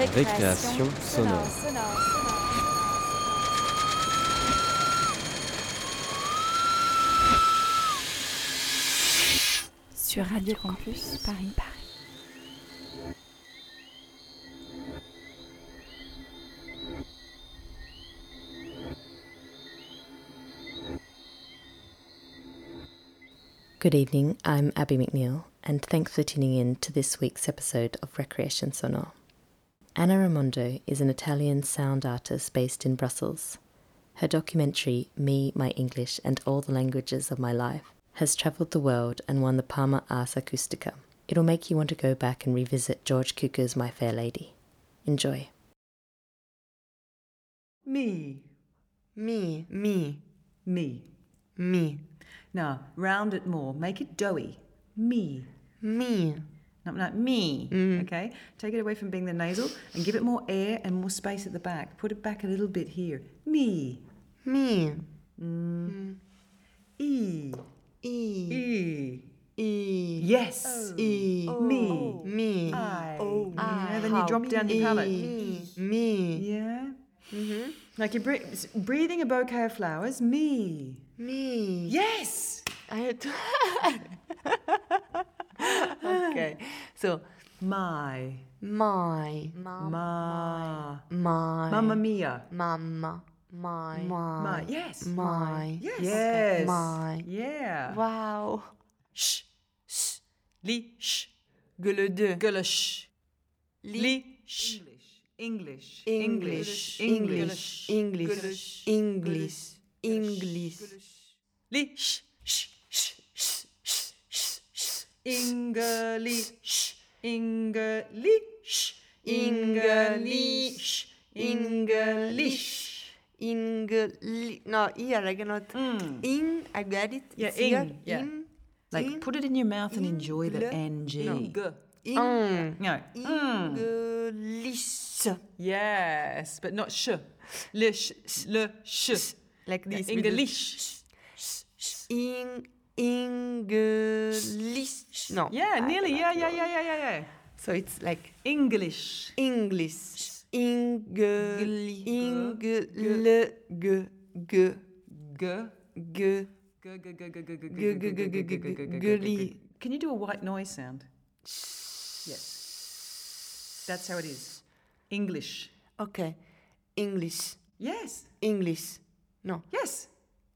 Récréation sonore. Sur Radio Campus Paris. Paris. Good evening, I'm Abby McNeil, and thanks for tuning in to this week's episode of Recreation Sonore. Anna Raimondo is an Italian sound artist based in Brussels. Her documentary, Me, My English, and All the Languages of My Life, has travelled the world and won the Parma Ars Acustica. It'll make you want to go back and revisit George Cukor's My Fair Lady. Enjoy. Me, Me, me, me. me, Now, round it more. Make it doughy. Me. me. Not like me. Okay? Take it away from being the nasal and give it more air and more space at the back. Put it back a little bit here. Me. Me. E. E. E. E. Yes. E. Me. Me. I. Oh. Yeah, then you drop down your palate. E. Me. Yeah. Mm-hmm. Like you're bre- breathing a bouquet of flowers. Me. Me. Yes. I had to. okay. So, My. my. Ma. My. Mamma mia. Mamma. My. My. My. Yes. My. Yes. Okay. My. Yeah. Wow. Sh. Sh. Li. Sh. Gueule de. Gulish. Li. Li. Sh. English. English. English. English. English. English. Li. Sh. Sh. Sh. Sh. Sh. Sh. Sh. English. English. English. English. English. No, here I cannot. Hmm. In, I get it. Yeah, It's here. in, yeah. In. Like in, put it in your mouth and enjoy the ng. No. G. in. Oh. No. English. Yes, but not sh. Le sh. Le sh. Like this. with English. In English. No. Yeah, nearly. Yeah, yeah, yeah, yeah, yeah, yeah. So it's like English. English. Ing. Ing. Le. G. G. G. G. Can you do a white noise sound? Yes. That's how it is. English. Okay. English. Yes. English. No. Yes.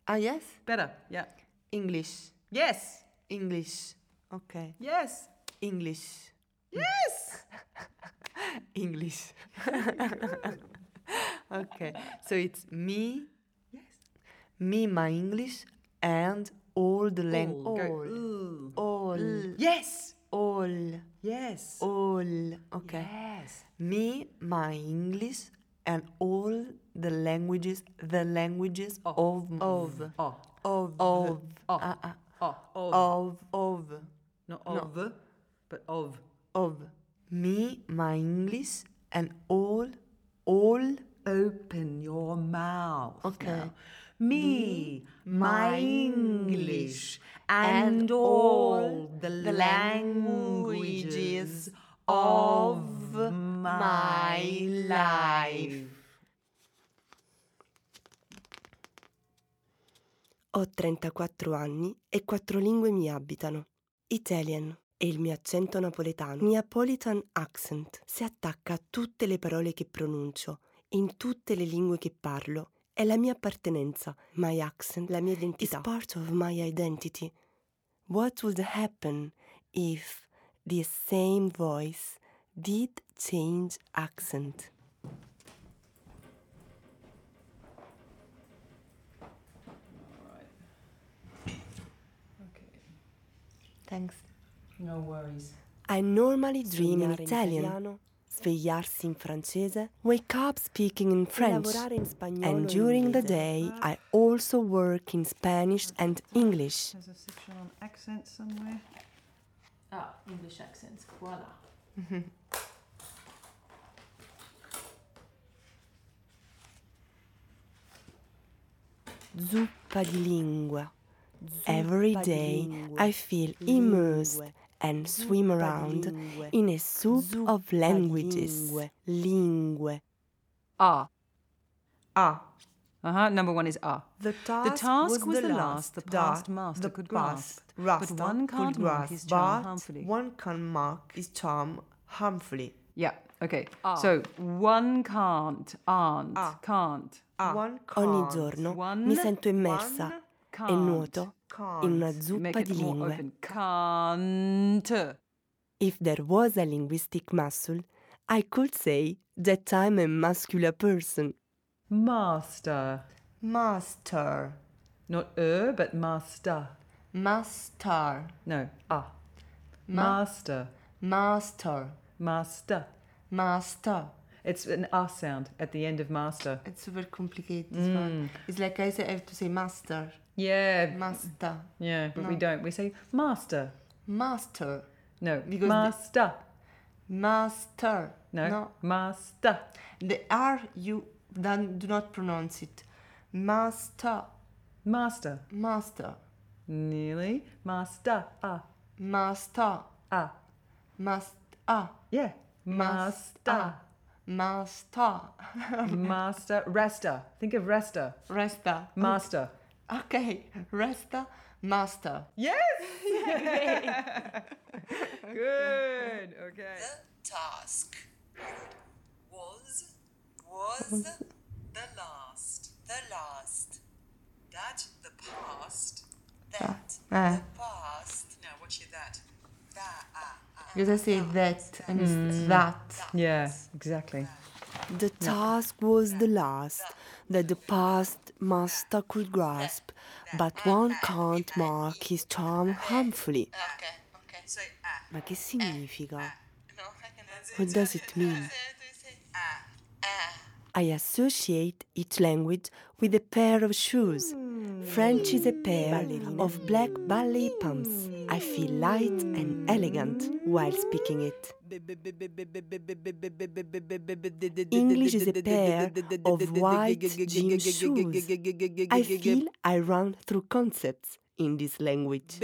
Ah, yes? Better. Yeah. English. Yes. English. Okay. Yes. English. Yes. English. okay. So it's me, Yes. me, my English, and all the language. All. Ooh. All. Yes. All. Yes. All. Okay. Yes. Me, my English, and all the languages, the languages of of of Oh. of Oh. ah, ah, Oh. Of. of of Not of, but of. of me, my English, and all all Open your mouth. Okay. now. Me, my English, and and all the languages of my life. Ho 34 anni e quattro lingue mi abitano. Italian e il mio accento napoletano. Neapolitan accent si attacca a tutte le parole che pronuncio, in tutte le lingue che parlo. È la mia appartenenza, my accent, la mia identità. It's part of my identity. What would happen if the same voice did change accent? Thanks. No worries. I normally dream in Italian, italiano. svegliarsi in francese, wake up speaking in French, in spagnolo and during the day I also work in Spanish and English. There's a section on accents somewhere. Ah, English accents. Voila. Zuppa di lingua. Zuppa Every di day lingue. I feel immersed and swim around in a soup of languages. lingue. Lingue. Ah. Ah. Uh huh. Number one is ah. The task, The task was the the last the past master the could past grasp. But one can't mark his charm harmfully. One can mark his charm harmfully. Yeah. Okay. So one can't, aren't, Ah. can't. One Ogni can't. giorno One mi sento immersa one e can't. nuoto in una can't. zuppa Make it di more lingue. Can't. If there was a linguistic muscle, I could say that I'm a muscular person. Master. Master. Not er, but master. Master. No. Ah. Ma- Master. Master. Master. Master. It's an ah sound at the end of master. It's super complicated. this one. It's like I say I have to say master. Yeah. Master. Yeah, but we don't. We say master. Master. No. Because the- master. Master. No. No. Master. The R you don't, do not pronounce it. Master. Master. Master. Nearly. Master. Ah. Master. Ah. Master. Ah. Yeah. Master. Master. Master. Resta. Think of resta. Resta. Master. Okay. Resta. Master. Yes. Good. Okay. The task was was the last the last that the past that Ah. the past no what's your that that ah, ah, Because I say that and it's that. Yeah. Exactly. The task was the last that the past master could grasp, but one can't mark his charm harmfully. okay okay so ah Ma che significa? no I can What does it mean? ah ah I associate each language with a pair of shoes. French is a pair of black ballet pumps. I feel light and elegant while speaking it. English is a pair of white gym shoes. I feel I run through concepts in this language.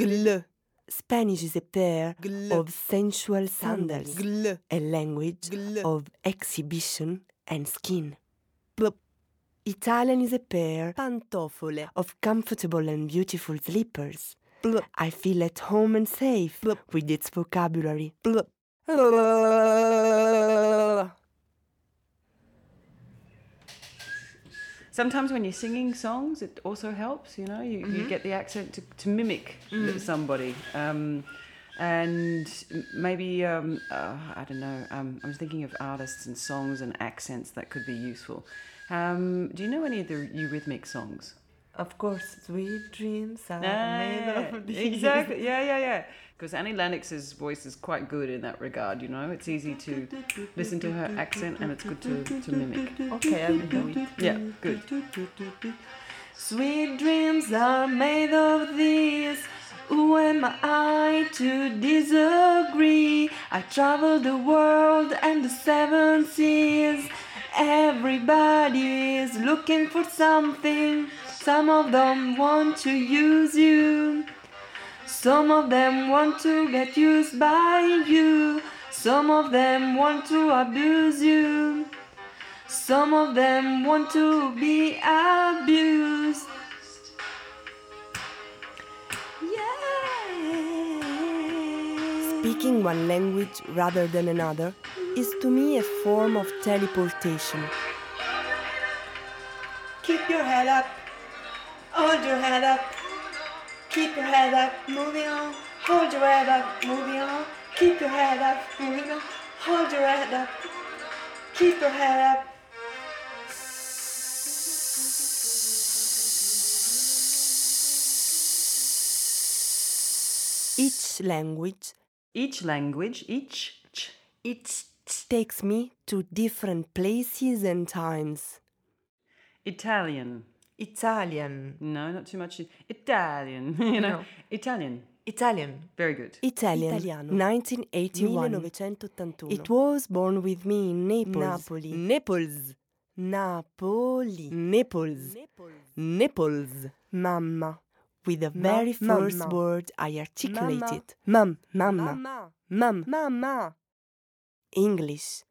Gle. Spanish is a pair of sensual sandals, a language of exhibition and skin. Blup. Italian is a pair pantofole of comfortable and beautiful slippers. Blup. I feel at home and safe with its vocabulary. Blup. Sometimes when you're singing songs, it also helps. You know, you, Mm-hmm. you get the accent to, to mimic Mm. somebody. Um, and maybe um, uh, I don't know. Um, I was thinking of artists and songs and accents that could be useful. Um, do you know any of the Eurythmic songs? Of course, sweet dreams are Ah, made of these. exactly. Yeah, yeah, yeah. Because Annie Lennox's voice is quite good in that regard. You know, it's easy to listen to her accent, and it's good to, to mimic. Okay, I will do it. Yeah, good. Sweet dreams are made of these. Who am I to disagree? I travel the world and the seven seas. Everybody is looking for something. Some of them want to use you. Some of them want to get used by you. Some of them want to abuse you. Some of them want to be abused. Yeah. Speaking one language rather than another is to me a form of teleportation. Keep your head up. Hold your head up. Keep your head up. Moving on. Hold your head up. Moving on. Keep your head up. Moving on. Hold your head up. Keep your head up. Each language Each language, each ch, it takes me to different places and times. Italian. Italian. No, not too much. Italian. you know, No. Italian. Italian. Very good. Italian, Italiano. 1981. 1981. It was born with me in Naples. Napoli. Naples. Napoli. Naples. Naples. Mamma. with the Ma- very first mamma. word I articulated. Mum, mamma, mum, Mama. English,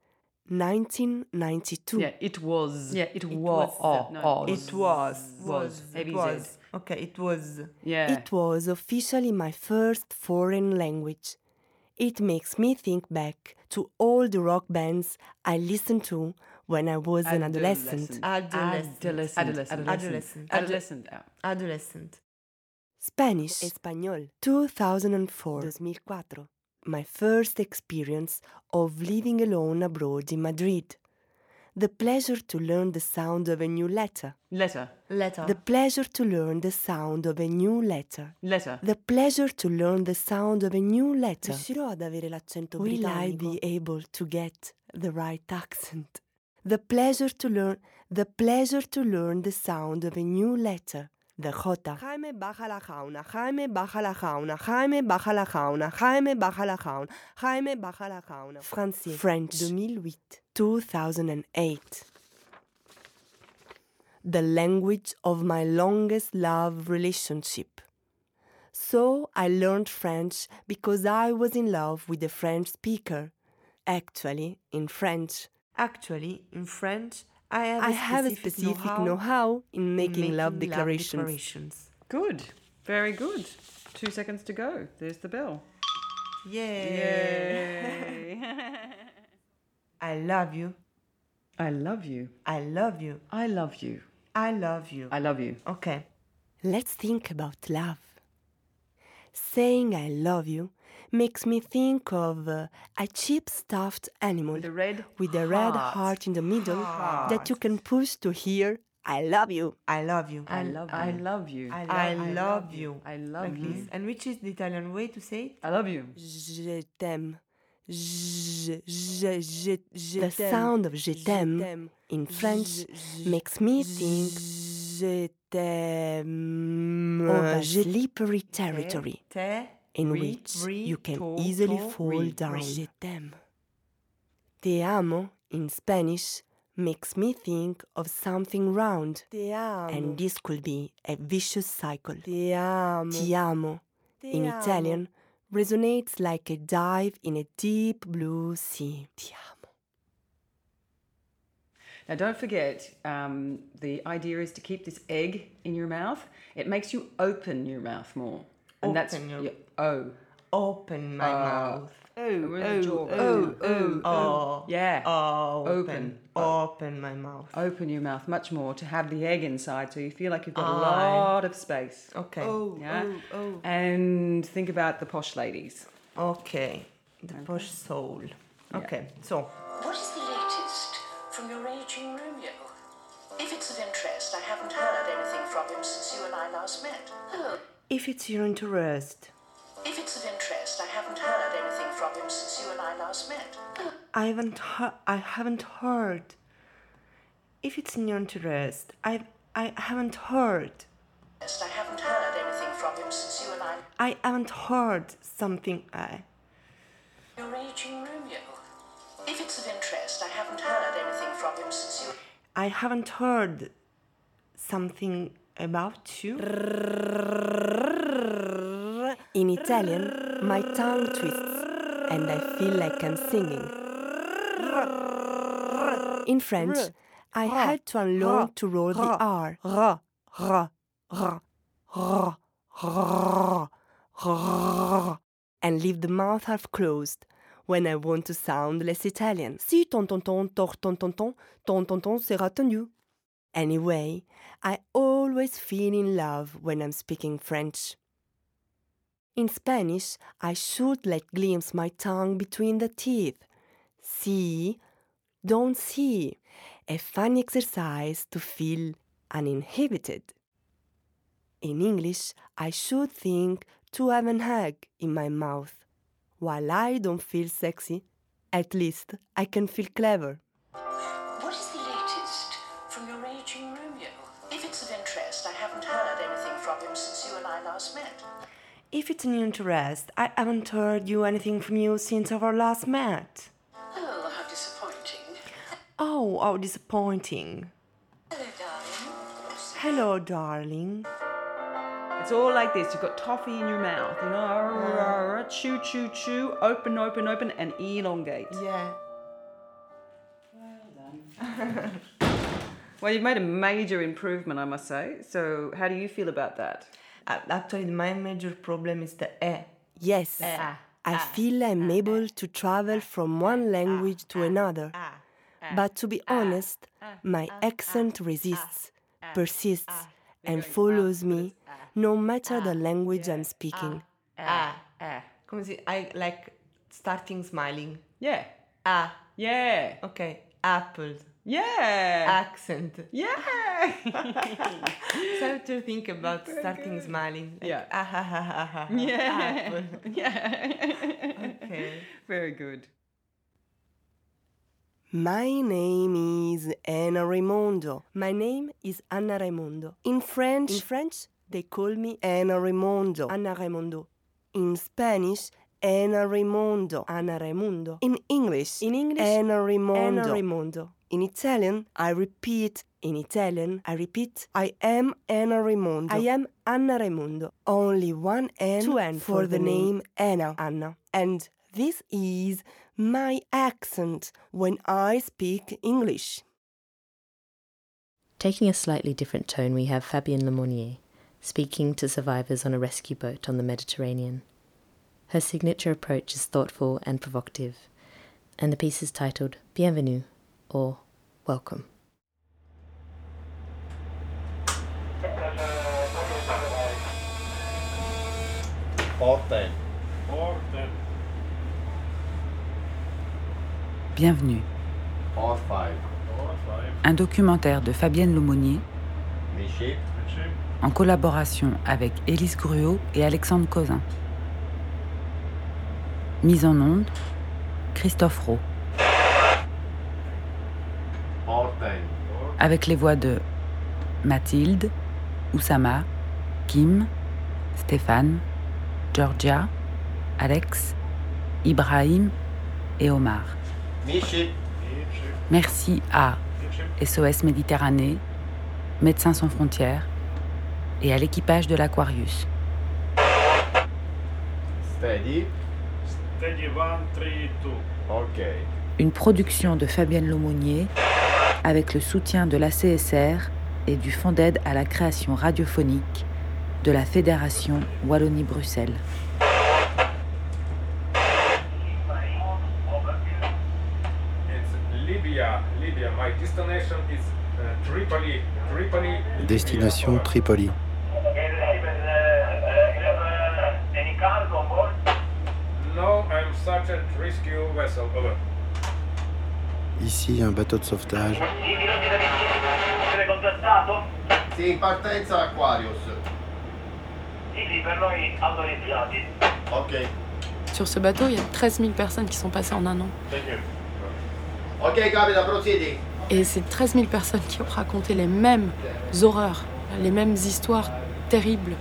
1992. Yeah, it was. Yeah, it, it was. was. Uh, no, It was. Was. It was. Okay, it was. Yeah. It was officially my first foreign language. It makes me think back to all the rock bands I listened to when I was an adolescent. Adolescent. Adolescent. Adolescent. Adolescent. Adolescent. Adolescent. yeah. Adolescent. Spanish. Español. 2004. 2004. My first experience of living alone abroad in Madrid. The pleasure to learn the sound of a new letter. Letter. Letter. The pleasure to learn the sound of a new letter. Letter. The pleasure to learn the sound of a new letter. Riuscirò ad avere l'accento Will I be able to get the right accent? The pleasure to learn the pleasure to learn the sound of a new letter. The J. Jaime baja la jauna, Jaime baja la jauna, Jaime baja la jauna, Jaime baja la jauna, Jaime baja la jauna. Français. French. 2008. 2008. The language of my longest love relationship. So I learned French because I was in love with a French speaker. Actually, in French, Actually, in French, I have I a have a specific specific know-how know-how in in making, love declarations. declarations. Good. Very good. Two seconds to go. There's the bell. Yay. Yay! I love you. I love you. I love you. I love you. I love you. I love you. Okay. Let's think about love. Saying I love you makes me think of uh, a cheap stuffed animal With a red with a red heart. heart in the middle that you can push to hear I love you. I love you. I love you. I love you. I, I love you. I love Like you. this. And which is the Italian way to say it? I love you. Je t'aime. Je, je, je, je the t'aime. sound of je Je t'aime t'aime. in French Je- je- makes me think Je t'aime. of a Je slippery territory te in ri- which ri- you can to- easily to- fall ri- down. ri. Je t'aime. Te amo in Spanish makes me think of something round, Te amo. and this could be a vicious cycle. Te amo. Ti amo Te in amo. Italian resonates like a dive in a deep blue sea. Ti amo. Now, don't forget, um, the idea is to keep this egg in your mouth. It makes you open your mouth more. And that's Open your- yeah, oh. Open my uh, mouth. Oh, where's the oh, jaw? oh, oh, oh. oh, oh. Yeah. Oh, Open. open. Open my mouth. Open your mouth much more to have the egg inside so you feel like you've got a Aye. lot of space. Okay. Yeah? oh, oh. And think about the posh ladies. Okay. The posh soul. Okay. So, What is the latest from your aging Romeo? If it's of interest, I haven't heard anything from him since you and I last met. Oh. if it's your interest, I haven't he- I haven't heard. If it's in your interest, I I haven't heard. I haven't heard anything from him since you and I. I haven't heard something. I Your aging Romeo. If it's of interest, I haven't heard anything from him since you. I haven't heard something about you. In Italian, my tongue twists and I feel like I'm singing. In French, I had to unlearn to roll the R. R, R, R, R, R, R, and leave the mouth half closed when I want to sound less Italian. Si ton ton ton tor ton ton ton ton ton ton sera tenu. Anyway, I always feel in love when I'm speaking French. In Spanish, I should let glimpse my tongue between the teeth. See, don't see. A fun exercise to feel uninhibited. In English, I should think to have an egg in my mouth. While I don't feel sexy, at least I can feel clever. What is the latest from your aging Romeo? If it's of interest, I haven't heard anything from him since you and I last met. If it's your interest, I haven't heard you anything from you since our last met. Oh, how disappointing. How disappointing. Hello, darling. Hello, darling. It's all like this. You've got toffee in your mouth, you know, chew, chew, chew, open, open, open, and elongate. Yeah. Well, done. well, you've made a major improvement, I must say. So, how do you feel about that? Uh, Actually, my major problem is the eh. Yes, I feel I'm able to travel from one language to another. But to be honest, my accent resists, persists, and follows me no matter the language I'm speaking. Ah, ah. Come si, I like starting smiling. Yeah. Ah, Yeah. okay. Apples. Yeah. Accent. Yeah. So I have to think about starting smiling. Like, Yeah. Ah, ha, ha, ha, ha, ha. yeah. Apple. Yeah. Okay. Very good. My name is Anna Raimondo. My name is Anna Raimondo. In French, in French, they call me Anna Raimondo. Anna Raimondo. In Spanish, Anna Raimondo. Anna Raimundo. In English, in English, Anna Raimondo. Anna Raimondo. In Italian, I repeat. In Italian, I repeat. I am Anna Raimondo. I am Anna Raimondo. Only one N, Two N for, the name Anna. Anna. And this is my accent when I speak English. Taking a slightly different tone, we have Fabienne Lemonnier speaking to survivors on a rescue boat on the Mediterranean. Her signature approach is thoughtful and provocative, and the piece is titled Bienvenue or Welcome. Hotel. Bienvenue. Un documentaire de Fabienne Lemonnier en collaboration avec Élise Gruot et Alexandre Cozin. Mise en onde, Christophe Rowe, avec les voix de Mathilde, Oussama, Kim, Stéphane, Georgia, Alex, Ibrahim et Omar. Merci à SOS Méditerranée, Médecins sans frontières et à l'équipage de l'Aquarius. Une production de Fabienne Lemonnier avec le soutien de la CSR et du Fonds d'aide à la création radiophonique de la Fédération Wallonie-Bruxelles. It's Libya. Libya. My destination is uh, Tripoli. Tripoli. Destination Tripoli. No, I'm Sergeant Rescue Vessel. Over. Ici un bateau de sauvetage. Sì, in partenza Aquarius. Ok. Sur ce bateau, il y a 13 000 personnes qui sont passées en un an. Thank you. Ok, capita, procedi. Et c'est 13 000 personnes qui ont raconté les mêmes horreurs, les mêmes histoires terribles.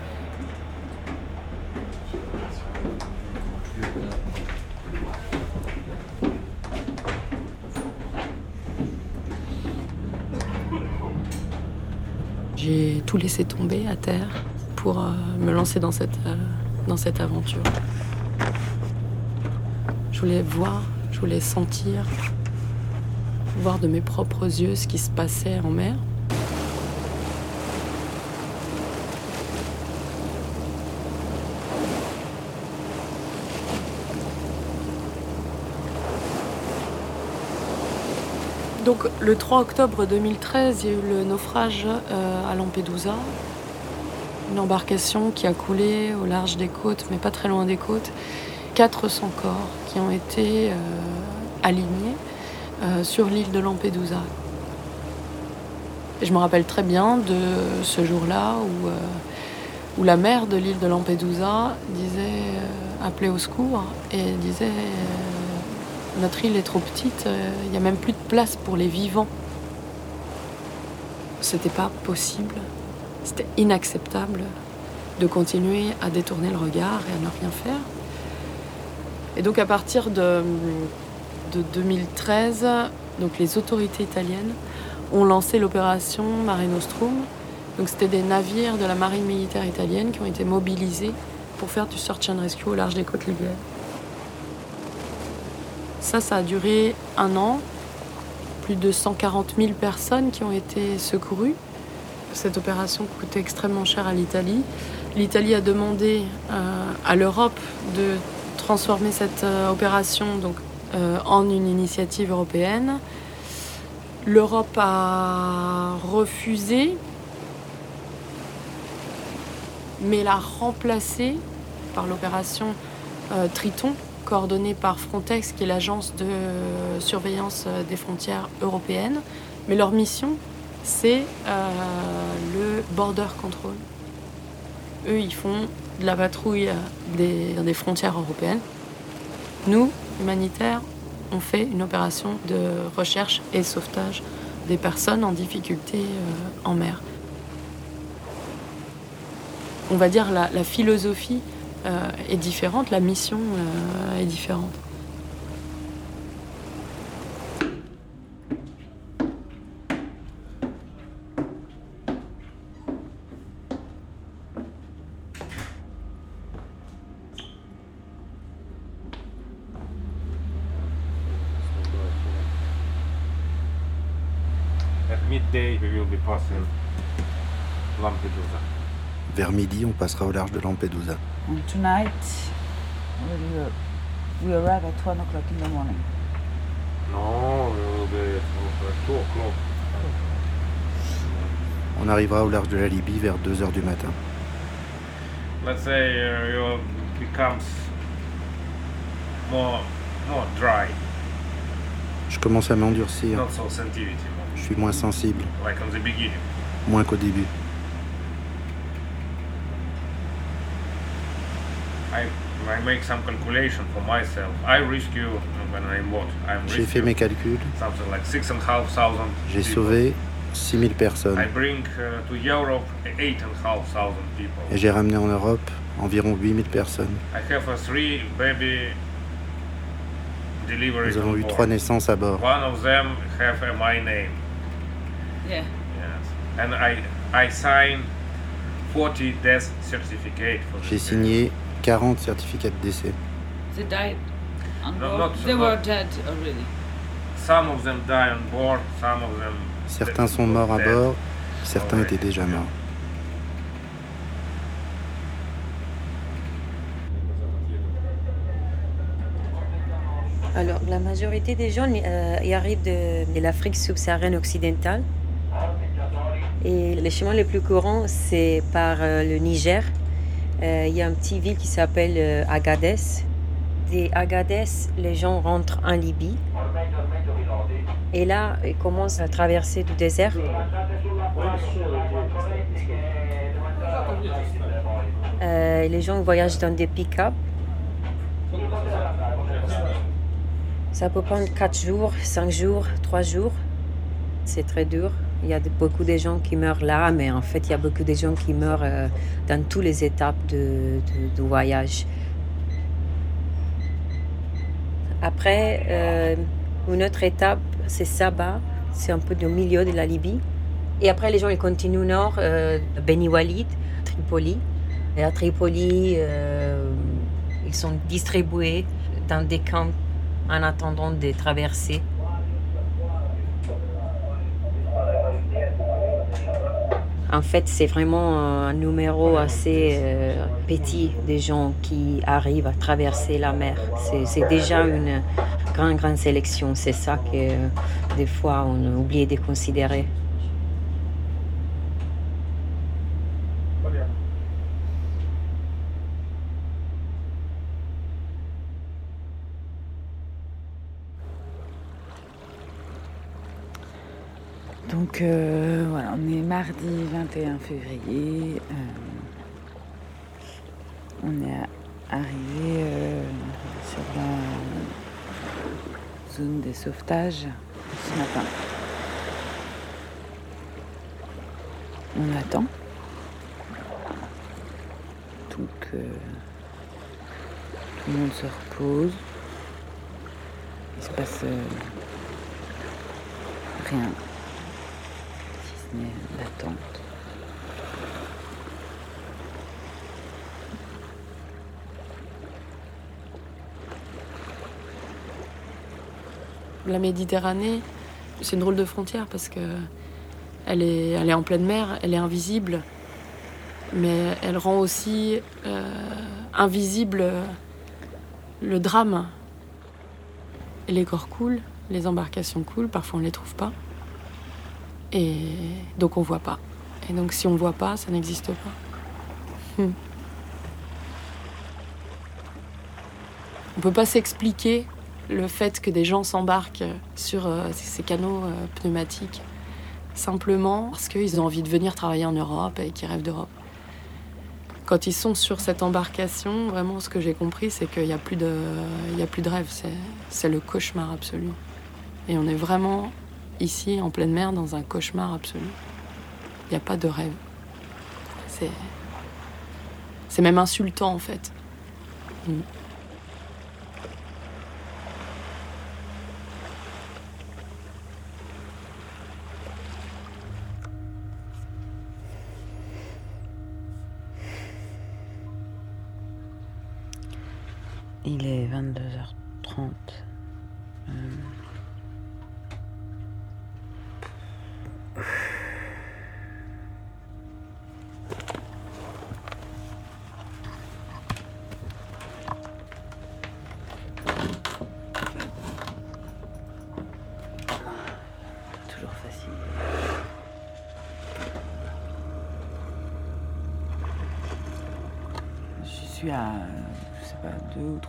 J'ai tout laissé tomber à terre pour euh, me lancer dans cette, euh, dans cette aventure. Je voulais voir, je voulais sentir, voir de mes propres yeux ce qui se passait en mer. Donc le 3 octobre 2013, il y a eu le naufrage euh, à Lampedusa. Une embarcation qui a coulé au large des côtes, mais pas très loin des côtes. 400 corps qui ont été euh, alignés euh, sur l'île de Lampedusa. Je me rappelle très bien de ce jour-là où, euh, où la mère de l'île de Lampedusa disait, euh, appelait au secours et disait euh, Notre île est trop petite, il n'y a même plus de place pour les vivants. C'était pas possible, c'était inacceptable de continuer à détourner le regard et à ne rien faire. Et donc à partir de, de 2013, donc les autorités italiennes ont lancé l'opération Mare Nostrum, Donc c'était des navires de la marine militaire italienne qui ont été mobilisés pour faire du search and rescue au large des côtes libyennes. Ça, ça a duré un an. Plus de 140 000 personnes qui ont été secourues. Cette opération coûtait extrêmement cher à l'Italie. L'Italie a demandé euh, à l'Europe de transformer cette euh, opération donc, en une initiative européenne. L'Europe a refusé, mais l'a remplacée par l'opération euh, Triton, coordonnée par Frontex, qui est l'agence de surveillance euh, des frontières européennes. Mais leur mission, c'est euh, le border control. Eux, ils font de la patrouille des, des frontières européennes. Nous, humanitaires, on fait une opération de recherche et sauvetage des personnes en difficulté euh, en mer. On va dire la, la philosophie euh, est différente, la mission euh, est différente. At be passing Lampedusa. Vers midi, on passera au large de Lampedusa. And tonight, we'll, we arrive at 1 o'clock in the morning. No, we will be at 2 o'clock. On arrivera au large de la Libye vers 2 heures du matin. Let's say uh, you becomes more more dry, Je commence à m'endurcir. not so sensitivity, Je suis moins sensible, moins qu'au début. I I make some calculation for myself. I rescue when I'm what? I'm J'ai fait mes calculs. J'ai sauvé 6000 personnes. I bring uh. Et j'ai ramené en Europe environ 8000 personnes. Nous avons on eu trois naissances à bord. One of them have uh, my name. Yeah. Yes. And I I sign 40 death certificate for J'ai signé 40 certificats de décès. They died on No, board. not- they not- were dead already. Some of them die on board, some of them Certains sont morts à bord, certains étaient déjà morts. Alors, la majorité des gens euh, y arrivent de, de l'Afrique subsaharienne occidentale. Et les chemins les plus courants, c'est par euh, le Niger. Euh, Il y a une petite ville qui s'appelle euh, Agadez. Des Agadez, les gens rentrent en Libye. Et là, ils commencent à traverser du désert. Les gens voyagent dans des pick-up. Ça peut prendre 4 jours, 5 jours, 3 jours. C'est très dur. Il y a beaucoup de gens qui meurent là, mais en fait, il y a beaucoup de gens qui meurent euh, dans toutes les étapes de, voyage. Après, euh, une autre étape, c'est Saba. C'est un peu au milieu de la Libye. Et après, les gens ils continuent nord, euh, Beni Walid, Tripoli. Et à Tripoli, euh, ils sont distribués dans des camps en attendant de traverser. En fait, c'est vraiment un numéro assez euh, petit des gens qui arrivent à traverser la mer. C'est- déjà une grande, grande sélection. C'est ça que euh, des fois on a oublié de considérer. Donc euh, voilà, on est mardi 21 février. euh, on est arrivé euh, sur la zone des sauvetages ce matin. On attend. Donc tout le monde se repose. Il se passe rien la Méditerranée, c'est une drôle de frontière parce que elle est, en pleine mer, elle est invisible, mais elle rend aussi euh, invisible euh, le drame. Les corps coulent, les embarcations coulent, parfois on ne les trouve pas. Et donc on voit pas. Et donc si on voit pas, ça n'existe pas. Hmm. On peut pas s'expliquer le fait que des gens s'embarquent sur euh, ces canaux euh, pneumatiques simplement parce qu'ils ont envie de venir travailler en Europe et qu'ils rêvent d'Europe. Quand ils sont sur cette embarcation, vraiment ce que j'ai compris, c'est qu'il n'y a, a plus de rêve, c'est le cauchemar absolu. Et on est vraiment ici, en pleine mer, dans un cauchemar absolu. Il n'y a pas de rêve. C'est, c'est même insultant en fait. Mm.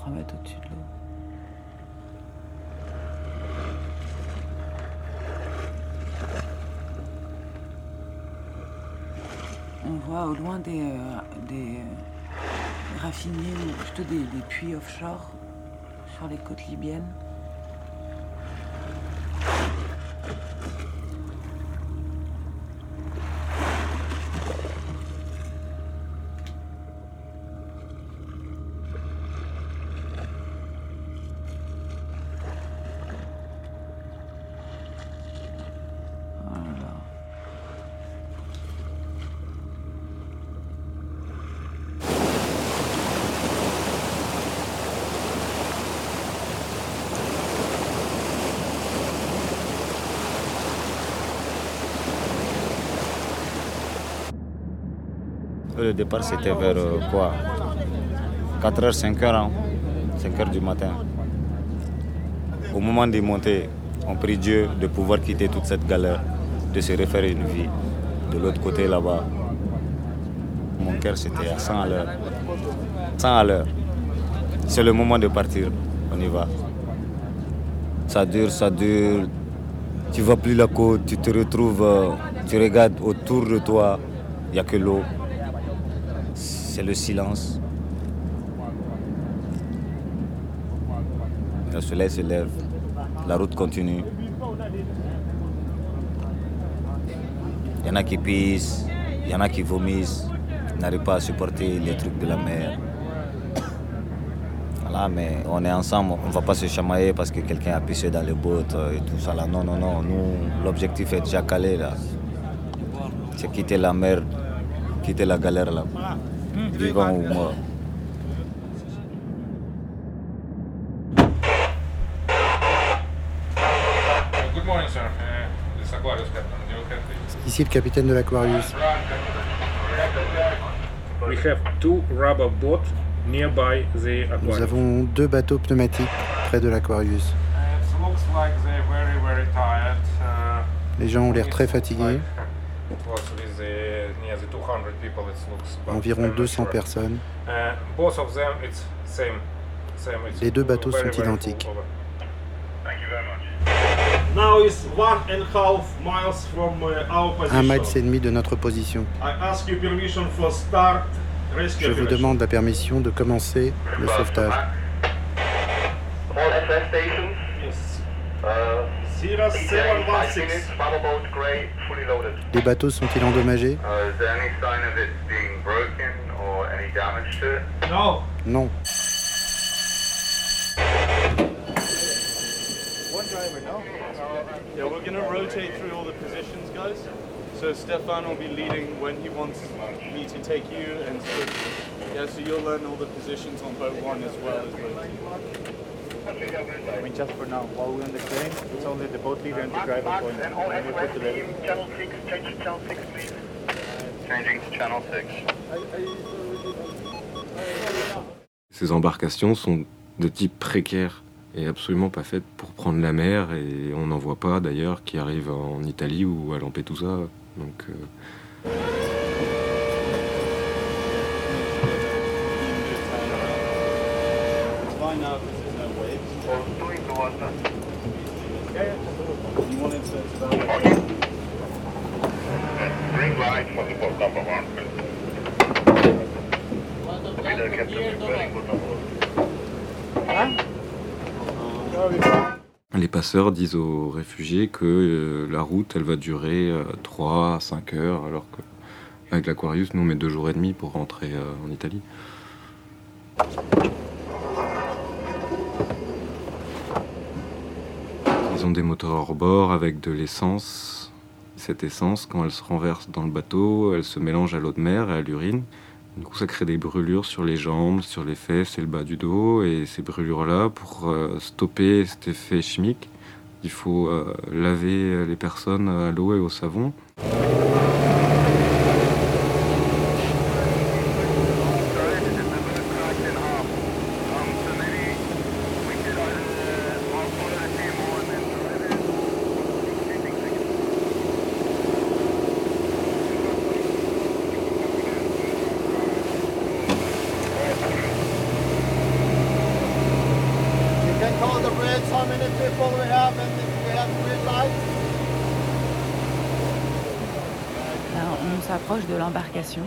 3 mètres au-dessus de l'eau. On voit au loin des, euh, des plutôt des puits offshore sur les côtes libyennes. Le départ, c'était vers euh, quoi? 4h, 5h, 5h du matin. Au moment de monter, on prie Dieu de pouvoir quitter toute cette galère, de se refaire une vie. De l'autre côté, là-bas, mon cœur, c'était à 100 à l'heure. 100 à l'heure. C'est le moment de partir. On y va. Ça dure, ça dure. Tu vois plus la côte, tu te retrouves, euh, tu regardes autour de toi, il n'y a que l'eau. C'est le silence. Le soleil se lève, la route continue. Il y en a qui pissent, il y en a qui vomissent, n'arrivent pas à supporter les trucs de la mer. Voilà, mais on est ensemble, on ne va pas se chamailler parce que quelqu'un a pissé dans les bottes et tout ça là. Non, non, non, nous, l'objectif est déjà calé là. C'est quitter la mer, quitter la galère là. Vivant ou mort. Uh, please? Ici le capitaine de l'Aquarius. We have two rubber boats nearby the Nous Aquarius. avons deux bateaux pneumatiques près de l'Aquarius. Tired. Uh, Les gens ont l'air très fatigués, environ I'm not 200 sure. personnes. Uh, Les deux bateaux sont identiques. full over. Now is one and a half miles from uh, our Un mile position. et demi de notre position. I ask you permission for start rescue Je vous demande la permission de commencer le sauvetage. All SS stations. Yes. Sierra 716. minutes, bubble boat grey, fully loaded. Les bateaux sont-ils endommagés? Uh, is there any sign of it being broken or any damage to it? No. Non. One driver, no? Yeah, we're gonna rotate through all the positions, guys. So Stefan will be leading when he wants me to take you, and so, yeah, so you'll learn all the positions on boat one as well as boat two. I mean, just for now, while we're on the train, it's only the boat leader and the driver going. And we put the lady. Channel 6, change to channel 6, please. Changing to channel 6. Ces embarcations sont de type précaire et absolument pas faites pour prendre la mer et on n'en voit pas d'ailleurs qui arrivent en Italie ou à Lampedusa. Donc euh, It's fine now because there's no waves. Yeah, yeah. You wanted to, to validate. Les passeurs disent aux réfugiés que euh, la route elle va durer 3 à 5 heures alors que avec l'Aquarius nous on met deux jours et demi pour rentrer euh, en Italie. Ils ont des moteurs hors bord avec de l'essence. Cette essence, quand elle se renverse dans le bateau, elle se mélange à l'eau de mer et à l'urine. Du coup, ça crée des brûlures sur les jambes, sur les fesses et le bas du dos. Et ces brûlures-là, pour euh, stopper cet effet chimique, il faut euh, laver les personnes à l'eau et au savon. You can call the bridge how many people we have and if we have green light. Alors, on s'approche de l'embarcation.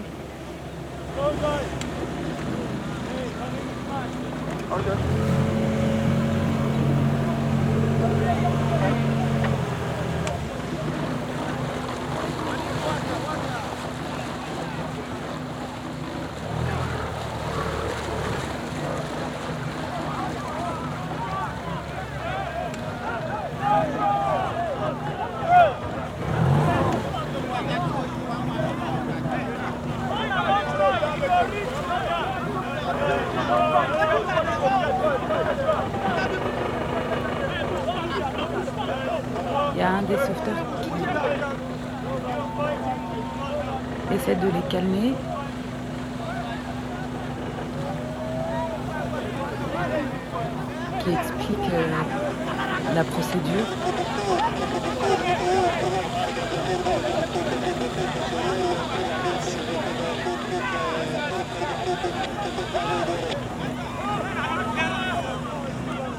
Il y a un des sauveteurs qui essaie de les calmer. Qui explique euh, la procédure.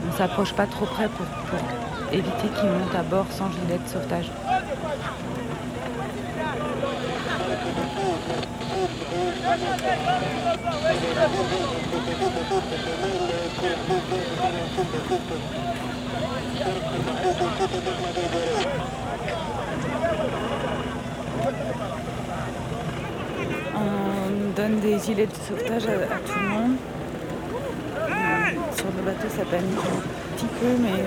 On s'approche pas trop près pour, pour éviter qu'ils montent à bord sans gilet de sauvetage. On donne des gilets de sauvetage à, tout le monde. Euh, Sur le bateau, ça panique un petit peu, mais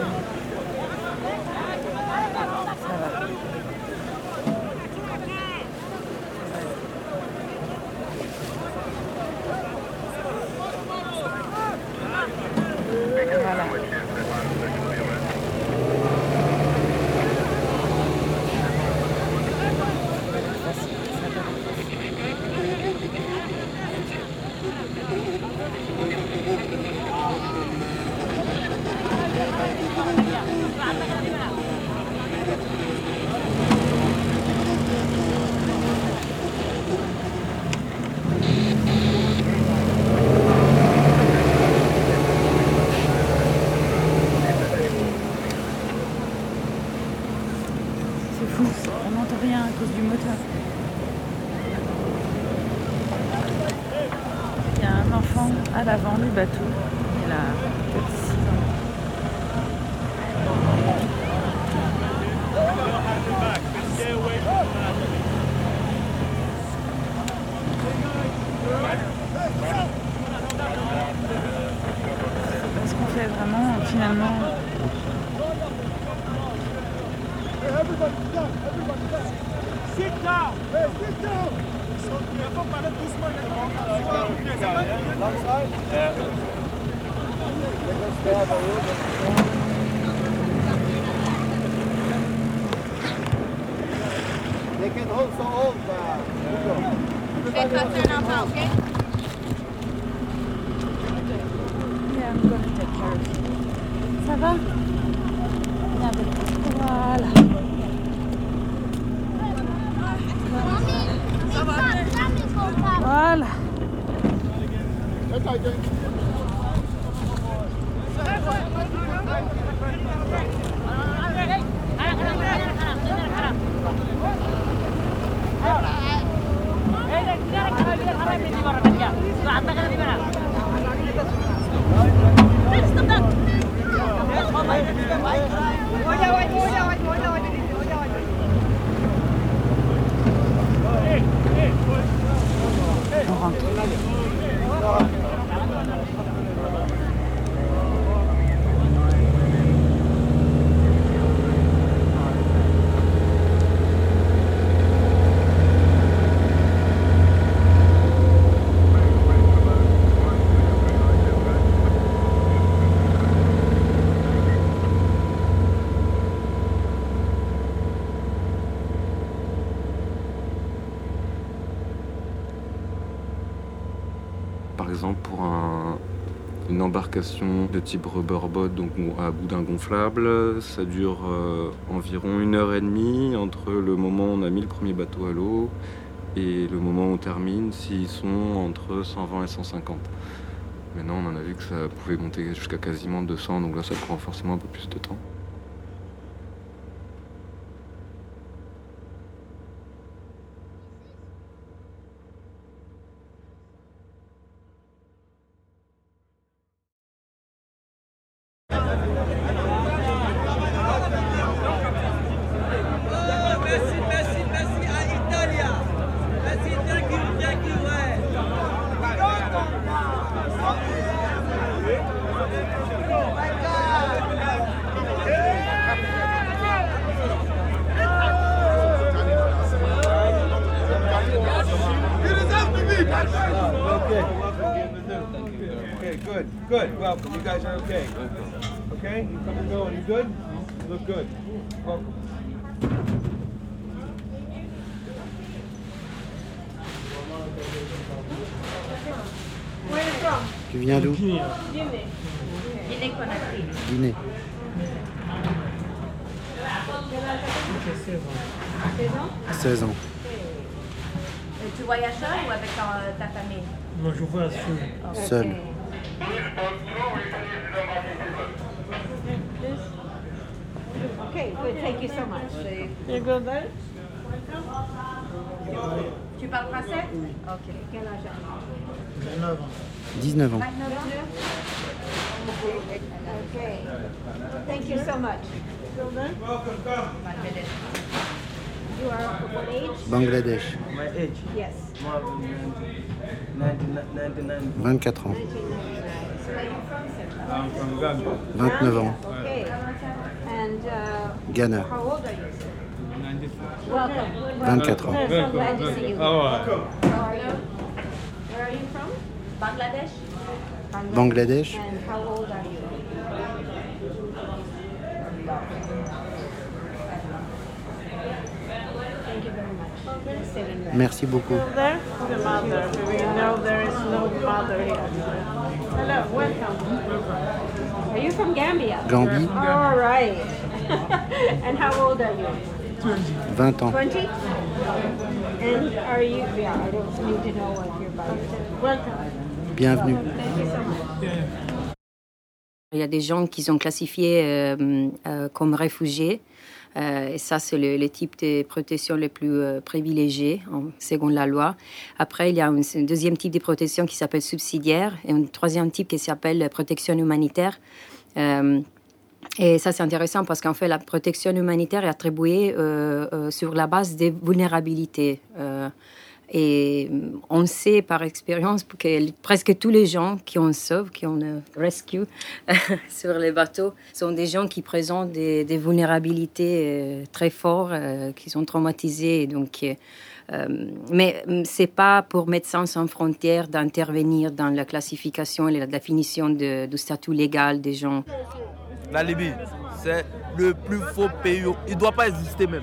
de type rubberboat, donc à boudin gonflable, ça dure euh, environ une heure et demie entre le moment où on a mis le premier bateau à l'eau et le moment où on termine, s'ils sont entre 120 et 150. Maintenant, on en a vu que ça pouvait monter jusqu'à quasiment 200, donc là, ça prend forcément un peu plus de temps. Merci, merci, merci à Italia. Merci, thank you, thank you. Okay. Okay, good, good. Welcome. You guys are okay. Okay? You come and go. You good? You look good. Welcome. Where are you from? Tu viens d'où Guinée. Guinée. Guinée. Quel âge 16 ans 16 ans. Et Tu voyages seul ou avec ta, ta famille? Non, je vois seul. Seul. Okay, good. Thank you so much. You go there? Tu parles français? Ok. Quel âge as-tu? 19 ans. 19 ans? 29 ans Okay. Thank you so much. Welcome, come. Bangladesh. You are of what age? Bangladesh. My age? Yes. 99. 24 ans. So where are you from, sir? I'm from Gambia. 29 ans. Okay. And uh, Ghana. how old are you, sir? 94. Welcome. 24 ans. Bangladesh? Bangladesh. Merci beaucoup. Gambie. And how old are you? 20 ans. 20? And are you, yeah, I don't need to know what you're yourself. Welcome. Bienvenue. Thank you so much. Il y a des gens qui sont classifiés euh, euh, comme réfugiés. Euh, et ça, c'est le, le type de protection le plus euh, privilégié, en, selon la loi. Après, il y a un, un deuxième type de protection qui s'appelle subsidiaire et un troisième type qui s'appelle protection humanitaire. Euh, et ça, c'est intéressant parce qu'en fait, la protection humanitaire est attribuée euh, euh, sur la base des vulnérabilités. Euh, et on sait par expérience que presque tous les gens qui on sauve, qui on rescue sur les bateaux, sont des gens qui présentent des, vulnérabilités très fortes, qui sont traumatisés. Et donc, euh, mais c'est pas pour Médecins sans frontières d'intervenir dans la classification et la définition du statut légal des gens. La Libye, c'est le plus faux pays. au- Il ne doit pas exister même.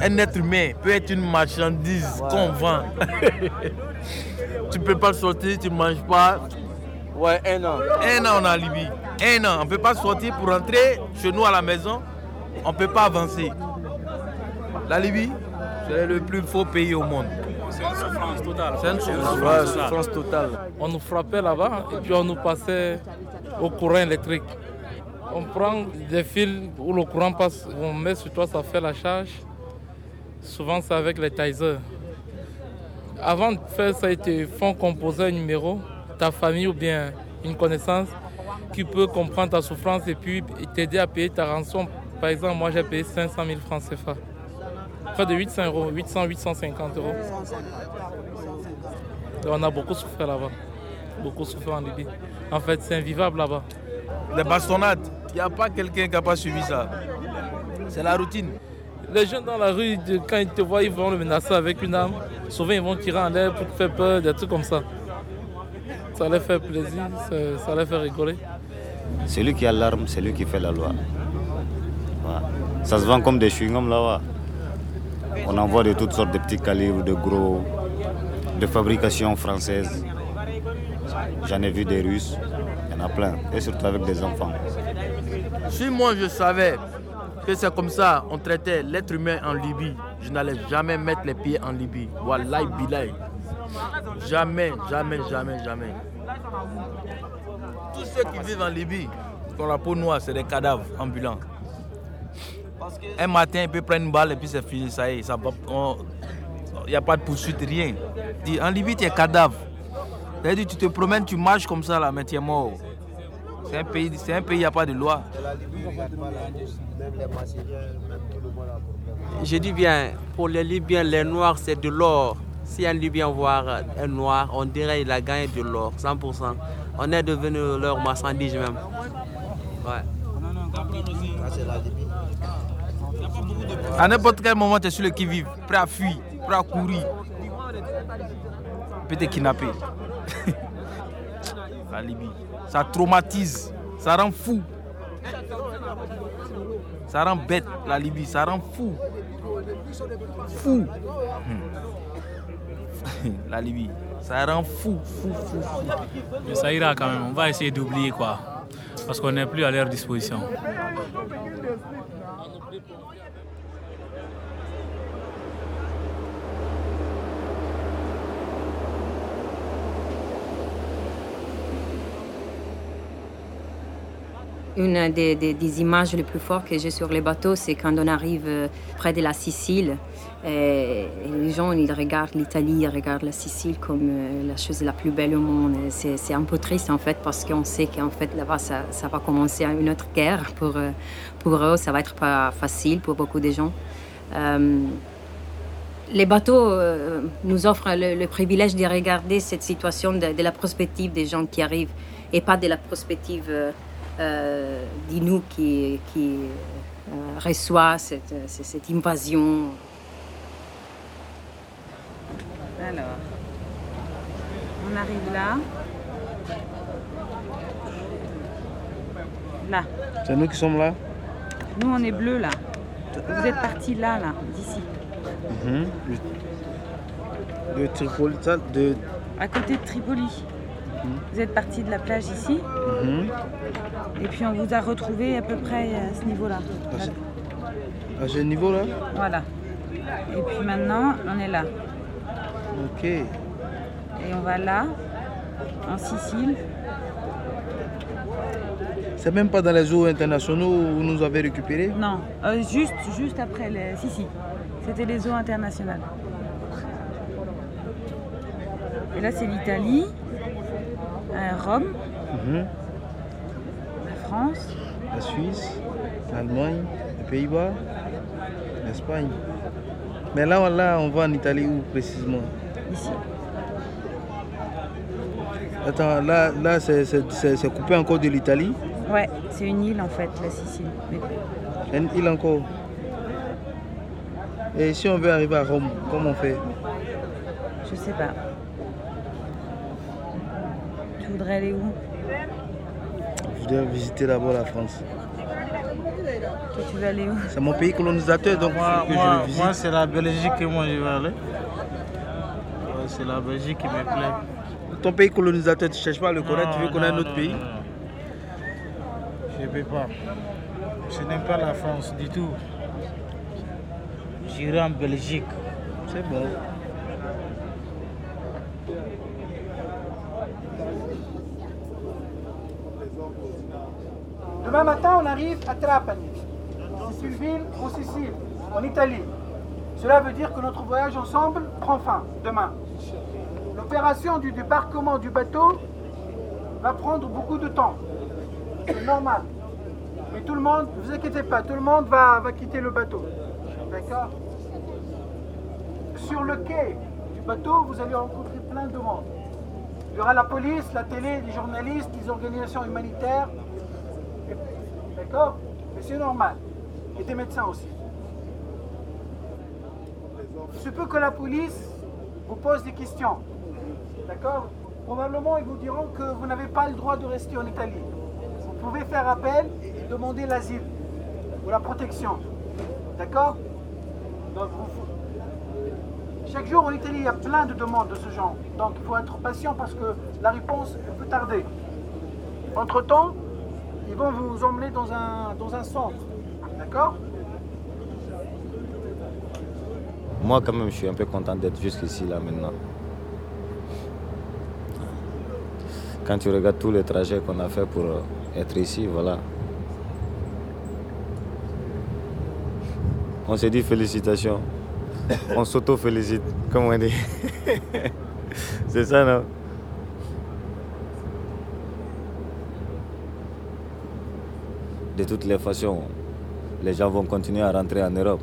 Un être humain peut être une marchandise qu'on vend. tu ne peux pas sortir, tu ne manges pas. Ouais, un an. Un an en Libye. Un an. On ne peut pas sortir pour rentrer chez nous à la maison. On ne peut pas avancer. La Libye, c'est le plus faux pays au monde. C'est une souffrance totale. C'est une souffrance, Ouais, ouais, souffrance totale. On nous frappait là-bas et puis on nous passait au courant électrique. On prend des fils où le courant passe, on met sur toi, ça fait la charge. Souvent c'est avec les tasers. Avant de faire ça, ils te font composer un numéro, ta famille ou bien une connaissance qui peut comprendre ta souffrance et puis t'aider à payer ta rançon. Par exemple, moi j'ai payé 500 000 francs CFA. Près de 800 euros, 800, 850 euros. Et on a beaucoup souffert là-bas. Beaucoup souffert en Libye. En fait, c'est invivable là-bas. Les bastonnades, il n'y a pas quelqu'un qui n'a pas suivi ça. C'est la routine. Les gens dans la rue, quand ils te voient, ils vont le menacer avec une arme. Souvent, ils vont tirer en l'air pour te faire peur, des trucs comme ça. Ça leur fait plaisir, ça, ça leur fait rigoler. Celui qui a l'arme, c'est lui qui fait la loi. Voilà. Ça se vend comme des chewing-gums là-bas. On envoie de toutes sortes de petits calibres, de gros, de fabrication française. J'en ai vu des Russes, il y en a plein, et surtout avec des enfants. Si moi je savais que c'est comme ça, on traitait l'être humain en Libye, je n'allais jamais mettre les pieds en Libye. Wallahi billahi. Jamais, jamais, jamais, jamais. Tous ceux qui vivent en Libye, ont la peau noire, c'est des cadavres ambulants. Un matin, il peut prendre une balle et puis c'est fini, ça y est. ça va- on- Il n'y a pas de poursuite, rien. En Libye, tu es cadavre. C'est-à-dire, tu te promènes, tu marches comme ça, là, mais tu es mort. C'est un pays, c'est un pays, il n'y a pas de loi. Je dis bien, pour les Libyens, les Noirs, c'est de l'or. Si un Libyen voit un Noir, on dirait qu'il a gagné de l'or, 100%. On est devenu leur marchandise même. Ouais. À n'importe quel moment, tu es sur le qui-vive, prêt à fuir, prêt à courir. Peut te kidnapper. La Libye, ça traumatise, ça rend fou. Ça rend bête, la Libye, ça rend fou. Fou. La Libye, ça rend fou, fou, fou, fou. Mais ça ira quand même, on va essayer d'oublier quoi. Parce qu'on n'est plus à leur disposition. Une des, images les plus fortes que j'ai sur les bateaux, c'est quand on arrive euh, près de la Sicile. Les gens, ils regardent l'Italie, ils regardent la Sicile comme euh, la chose la plus belle au monde. C'est un peu triste en fait parce qu'on sait qu'en fait là-bas, ça, va commencer une autre guerre. Pour, euh, pour eux, ça va être pas facile pour beaucoup de gens. Les bateaux nous offrent le, privilège de regarder cette situation de, la perspective des gens qui arrivent et pas de la perspective euh, euh, de nous qui, qui euh, reçoit cette, cette- invasion. Alors, on arrive là. Là. C'est nous qui sommes là Nous, on est bleu là. Vous êtes partis là, là, d'ici. Mhm. De Tripoli, de. À côté de Tripoli. Vous êtes partis de la plage ici. Mhm. Et puis on vous a retrouvé à peu près à ce niveau-là. À ce, à ce niveau-là Voilà. Et puis maintenant, on est là. Ok. Et on va là, en Sicile. C'est même pas dans les eaux internationaux où vous nous avez récupérés Non, euh, juste, juste après les. Si, si. C'était les eaux internationales. Et là, c'est l'Italie, euh, Rome, Mhm. France. La Suisse, l'Allemagne, les Pays-Bas, l'Espagne. Mais là, on- là, on va en Italie où précisément? Ici. Attends, là, là c'est- coupé encore de l'Italie? Ouais, c'est une île en fait, la Sicile. Une île encore Et si on veut arriver à Rome, comment on fait? Je sais pas. Tu voudrais aller où? Visiter d'abord la France. Toi, tu veux aller où C'est mon pays colonisateur, donc Moi, que moi- je le visite. moi, c'est la Belgique que moi je vais aller. Ouais, c'est la Belgique qui me plaît. Ton pays colonisateur, tu cherches pas à le connaître, tu veux connaître notre pays? Je ne peux pas. Je n'aime pas la France du tout. J'irai en Belgique. C'est bon. Demain matin, on arrive à Trapani. C'est une ville en Sicile, en Italie. Cela veut dire que notre voyage ensemble prend fin demain. L'opération du débarquement du bateau va prendre beaucoup de temps. C'est normal. Mais tout le monde, ne vous inquiétez pas, tout le monde va, va quitter le bateau. D'accord? Sur le quai du bateau, vous allez rencontrer plein de monde. Il y aura la police, la télé, les journalistes, les organisations humanitaires. D'accord Mais c'est normal. Et des médecins aussi. Il se peut que la police vous pose des questions. D'accord Probablement, ils vous diront que vous n'avez pas le droit de rester en Italie. Vous pouvez faire appel et demander l'asile ou la protection. D'accord Chaque jour en Italie, il y a plein de demandes de ce genre. Donc, il faut être patient parce que la réponse peut tarder. Entre-temps, ils vont vous emmener dans un, dans un centre. D'accord Moi, quand même, je suis un peu content d'être jusqu'ici, là, maintenant. Quand tu regardes tous les trajets qu'on a fait pour euh, être ici, voilà. On s'est dit félicitations. On s'auto-félicite, comme on dit. C'est ça, non? De toutes les façons, les gens vont continuer à rentrer en Europe.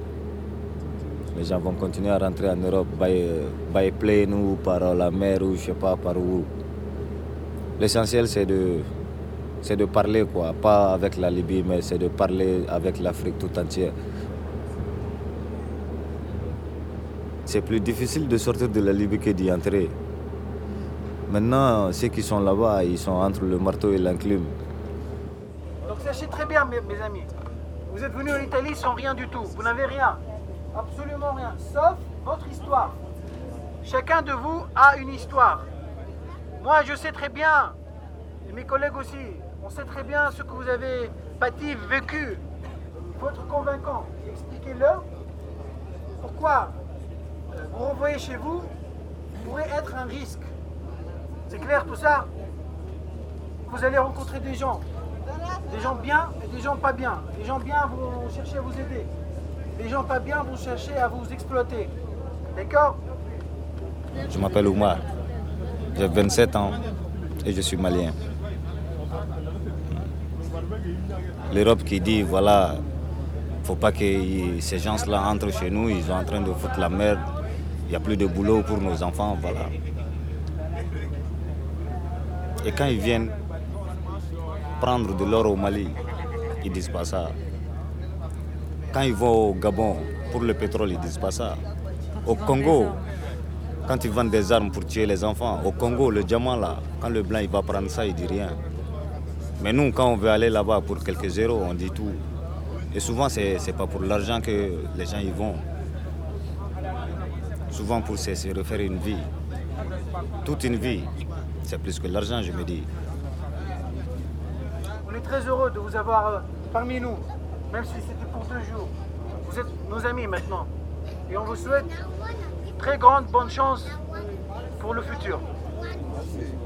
Les gens vont continuer à rentrer en Europe by, by plane ou par la mer ou je sais pas par où. L'essentiel c'est de, c'est de parler quoi, pas avec la Libye mais c'est de parler avec l'Afrique tout entière. C'est plus difficile de sortir de la Libye que d'y entrer. Maintenant, ceux qui sont là-bas, ils sont entre le marteau et l'enclume. Sachez très bien, mes, amis, vous êtes venus en Italie sans rien du tout. Vous n'avez rien. Absolument rien. Sauf votre histoire. Chacun de vous a une histoire. Moi, je sais très bien, et mes collègues aussi, on sait très bien ce que vous avez pâti, vécu. Il faut être convaincant. Expliquez-leur pourquoi euh, vous renvoyer chez vous pourrait être un risque. C'est clair tout ça? Vous allez rencontrer des gens. Des gens bien et des gens pas bien. Les gens bien vont chercher à vous aider. Les gens pas bien vont chercher à vous exploiter. D'accord? Je m'appelle Oumar. J'ai 27 ans et je suis malien. L'Europe qui dit voilà, faut pas que ces gens-là entrent chez nous, ils sont en train de foutre la merde, il n'y a plus de boulot pour nos enfants, voilà. Et quand ils viennent prendre de l'or au Mali, ils disent pas ça. Quand ils vont au Gabon pour le pétrole, ils disent pas ça. Au Congo, quand ils vendent des armes pour tuer les enfants, au Congo, le diamant là, quand le blanc il va prendre ça, il dit rien. Mais nous, quand on veut aller là-bas pour quelques zéros, on dit tout. Et souvent, c'est n'est pas pour l'argent que les gens y vont. Souvent, pour se, se refaire une vie. Toute une vie, c'est plus que l'argent, je me dis. On est très heureux de vous avoir euh, parmi nous, même si c'était pour deux jours. Vous êtes nos amis maintenant. Et on vous souhaite très grande bonne chance pour le futur.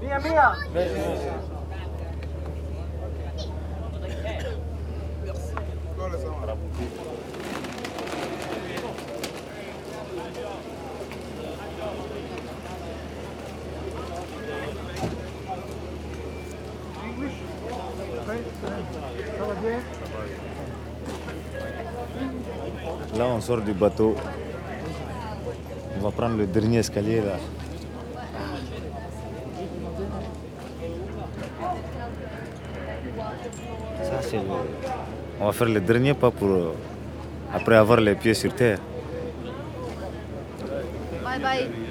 Mia Mia Ça on sort du bateau. On va prendre le dernier escalier là. On va faire le dernier pas pour. euh, Après avoir les pieds sur terre. Bye bye.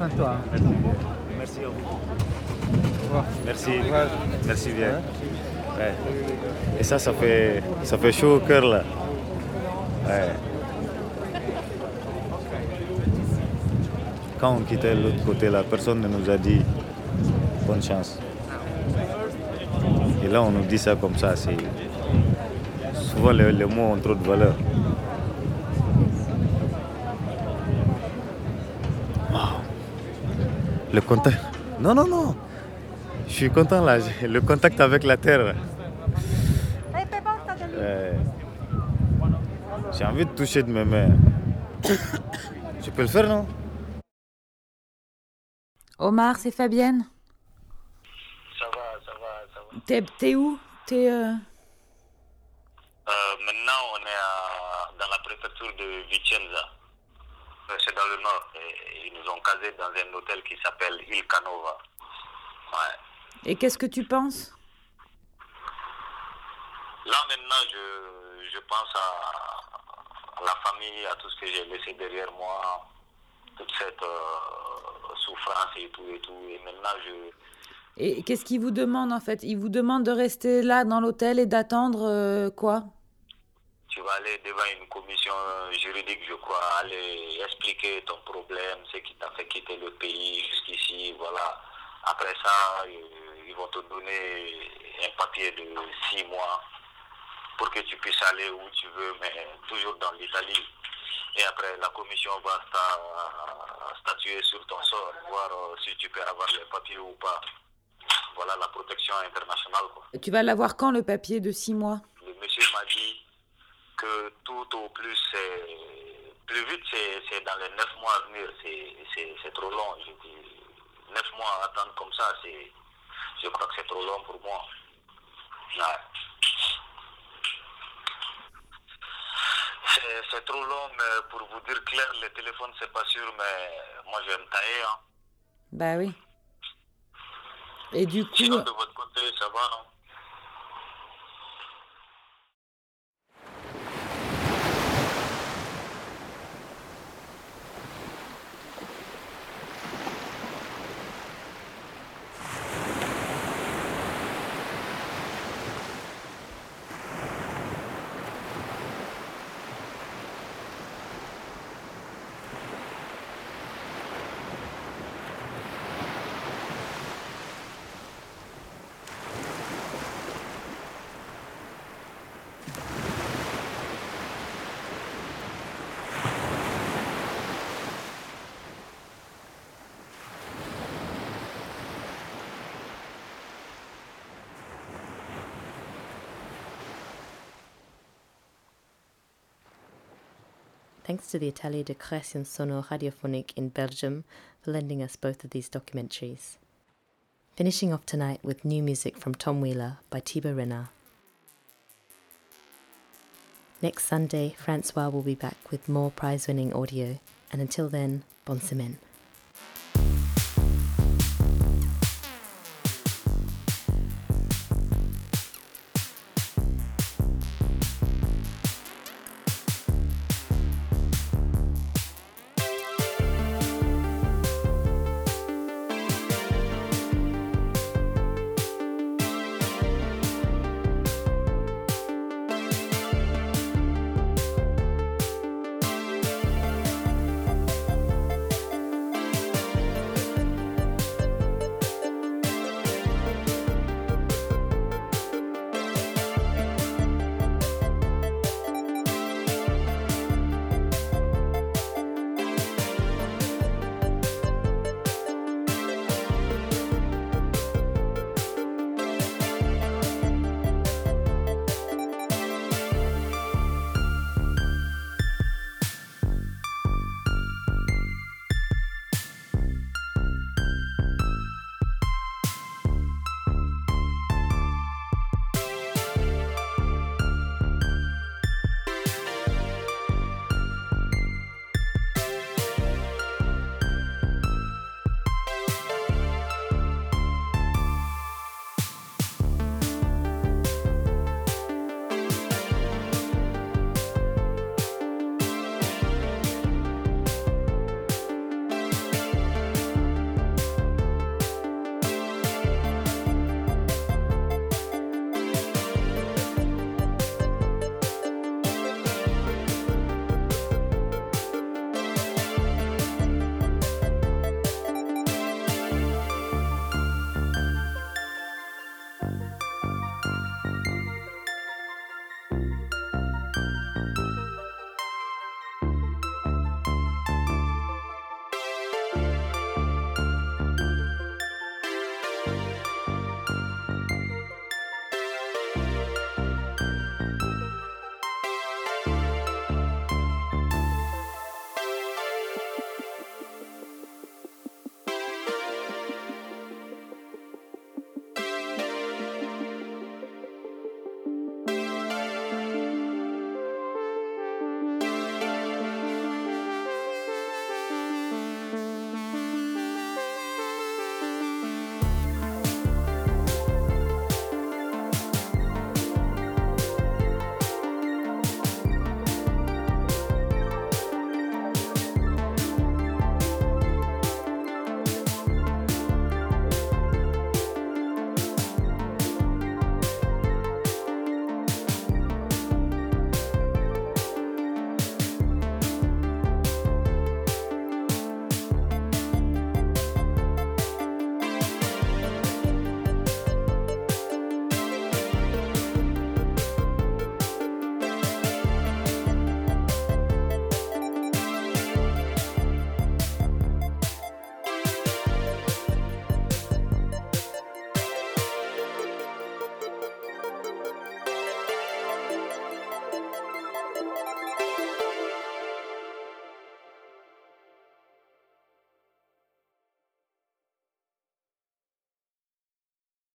Hein. Merci à vous. Merci. Merci bien. Et ça, ça fait, ça fait chaud au cœur là. Quand on quittait l'autre côté, personne ne nous a dit bonne chance. Et là, on nous dit ça comme ça. Souvent, les, les mots ont trop de valeur. Le contact. Non, non, non. Je suis content là. J'ai Le contact avec la terre. Euh, J'ai envie de toucher de mes mains. Je peux le faire, non? Omar, c'est Fabienne Ça va, ça va, ça va. T'es t'es où? T'es. euh, Euh, maintenant, on est à- dans la préfecture de Vicenza. C'est dans le nord. Et ils nous ont casés dans un hôtel qui s'appelle Il Canova. Ouais. Et qu'est-ce que tu penses? Là, maintenant, je, je pense à, à la famille, à tout ce que j'ai laissé derrière moi, toute cette euh, souffrance et tout et tout. Et maintenant, je, Et qu'est-ce qu'ils vous demandent en fait? Ils vous demandent de rester là dans l'hôtel et d'attendre euh, quoi? Tu vas aller devant une commission juridique, je crois, aller expliquer ton problème, ce qui t'a fait quitter le pays jusqu'ici, voilà. Après ça, euh, ils vont te donner un papier de six mois pour que tu puisses aller où tu veux, mais toujours dans l'Italie. Et après, la commission va sta- statuer sur ton sort, voir euh, si tu peux avoir les papiers ou pas. Voilà la protection internationale. Quoi. Tu vas l'avoir quand le papier de six mois? Le monsieur m'a dit que tout au plus, plus vite, c'est dans les neuf mois à venir. C'est- trop long. Je dis, neuf mois à attendre comme ça, c'est, je crois que c'est trop long pour moi. Ouais. C'est- C'est trop long, mais pour vous dire clair, le téléphone, c'est pas sûr, mais moi, je vais me tailler. Hein. Bah oui. Et du coup, Sinon, de votre côté, ça va, non Thanks to the Atelier de Création Sonore Radiophonique in Belgium for lending us both of these documentaries. Finishing off tonight with new music from Tom Wheeler by Thibaut Renard. Next Sunday, Francois will be back with more prize winning audio, and until then, bon semaine.